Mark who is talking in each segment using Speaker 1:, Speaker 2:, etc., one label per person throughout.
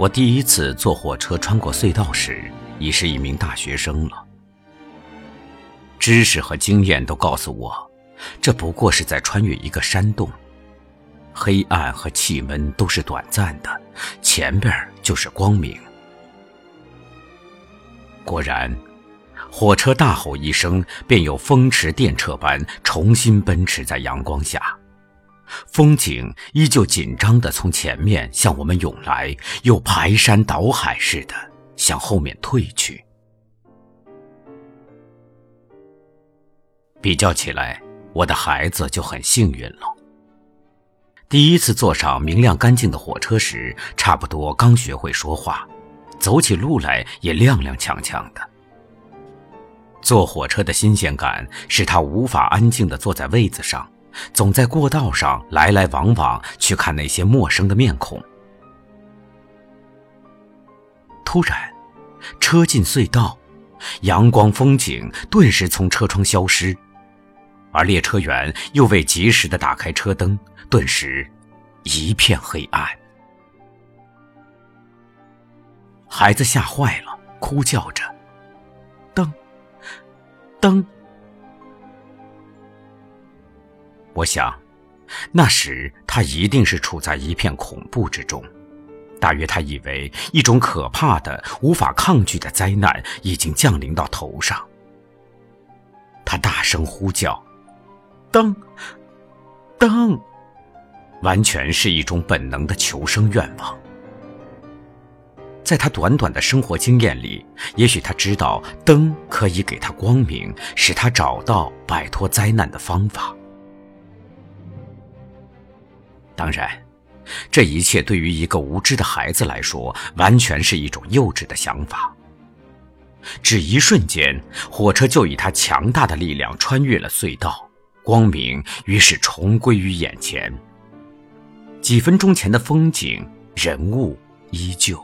Speaker 1: 我第一次坐火车穿过隧道时，已是一名大学生了。知识和经验都告诉我，这不过是在穿越一个山洞。黑暗和气温都是短暂的，前边就是光明。果然，火车大吼一声，便有风驰电掣般重新奔驰在阳光下，风景依旧紧张地从前面向我们涌来，又排山倒海似的向后面退去。比较起来，我的孩子就很幸运了。第一次坐上明亮干净的火车时，差不多刚学会说话，走起路来也踉踉跄跄的。坐火车的新鲜感使他无法安静地坐在位子上，总在过道上来来往往去看那些陌生的面孔。突然，车进隧道，阳光风景顿时从车窗消失，而列车员又未及时的打开车灯。顿时，一片黑暗。孩子吓坏了，哭叫着：“灯，灯！”我想，那时他一定是处在一片恐怖之中，大约他以为一种可怕的、无法抗拒的灾难已经降临到头上。他大声呼叫：“灯，灯！”完全是一种本能的求生愿望。在他短短的生活经验里，也许他知道灯可以给他光明，使他找到摆脱灾难的方法。当然，这一切对于一个无知的孩子来说，完全是一种幼稚的想法。只一瞬间，火车就以他强大的力量穿越了隧道，光明于是重归于眼前。几分钟前的风景、人物依旧。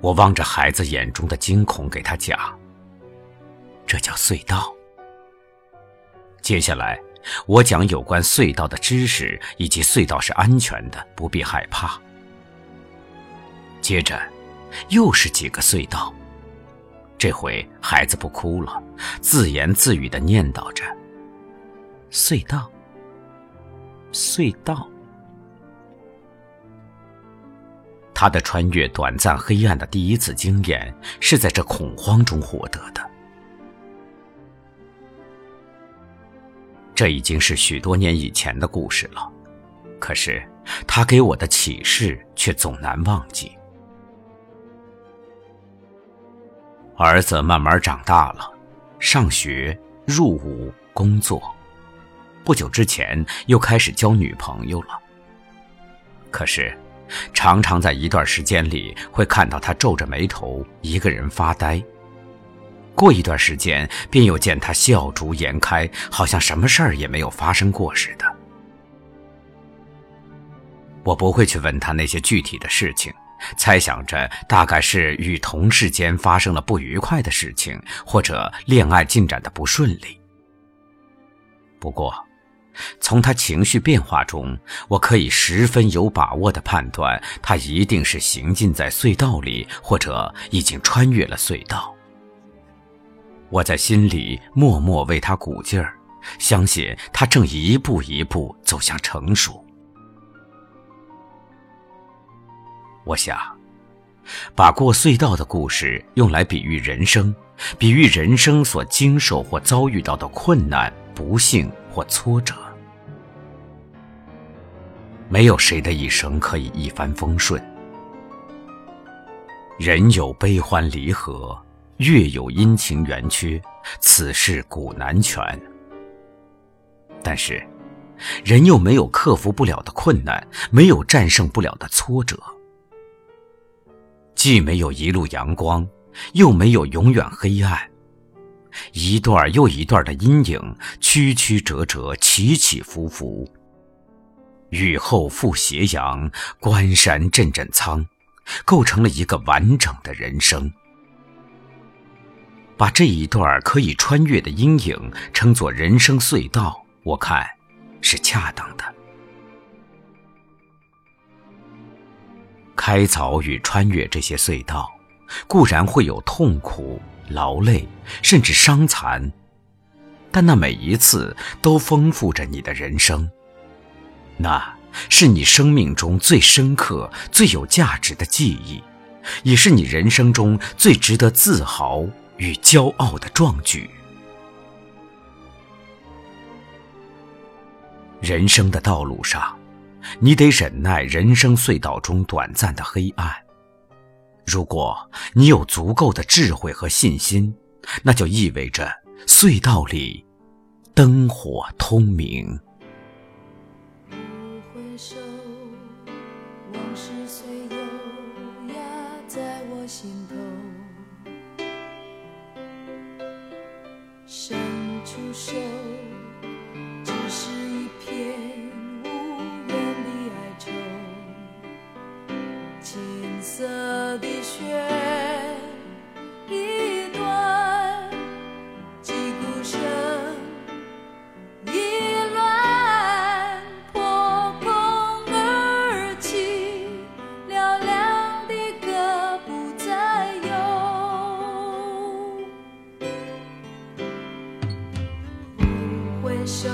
Speaker 1: 我望着孩子眼中的惊恐，给他讲：“这叫隧道。”接下来，我讲有关隧道的知识，以及隧道是安全的，不必害怕。接着，又是几个隧道。这回孩子不哭了，自言自语的念叨着。隧道，隧道。他的穿越短暂黑暗的第一次经验，是在这恐慌中获得的。这已经是许多年以前的故事了，可是他给我的启示却总难忘记。儿子慢慢长大了，上学、入伍、工作。不久之前又开始交女朋友了。可是，常常在一段时间里会看到他皱着眉头，一个人发呆。过一段时间，便又见他笑逐颜开，好像什么事儿也没有发生过似的。我不会去问他那些具体的事情，猜想着大概是与同事间发生了不愉快的事情，或者恋爱进展的不顺利。不过，从他情绪变化中，我可以十分有把握地判断，他一定是行进在隧道里，或者已经穿越了隧道。我在心里默默为他鼓劲儿，相信他正一步一步走向成熟。我想，把过隧道的故事用来比喻人生，比喻人生所经受或遭遇到的困难、不幸或挫折。没有谁的一生可以一帆风顺，人有悲欢离合，月有阴晴圆缺，此事古难全。但是，人又没有克服不了的困难，没有战胜不了的挫折，既没有一路阳光，又没有永远黑暗，一段又一段的阴影，曲曲折折，起起伏伏。雨后复斜阳，关山阵阵苍，构成了一个完整的人生。把这一段可以穿越的阴影称作人生隧道，我看是恰当的。开凿与穿越这些隧道，固然会有痛苦、劳累，甚至伤残，但那每一次都丰富着你的人生。那是你生命中最深刻、最有价值的记忆，也是你人生中最值得自豪与骄傲的壮举。人生的道路上，你得忍耐人生隧道中短暂的黑暗。如果你有足够的智慧和信心，那就意味着隧道里灯火通明。
Speaker 2: 的一段孤身一乱破而起嘹亮的歌不再有。回首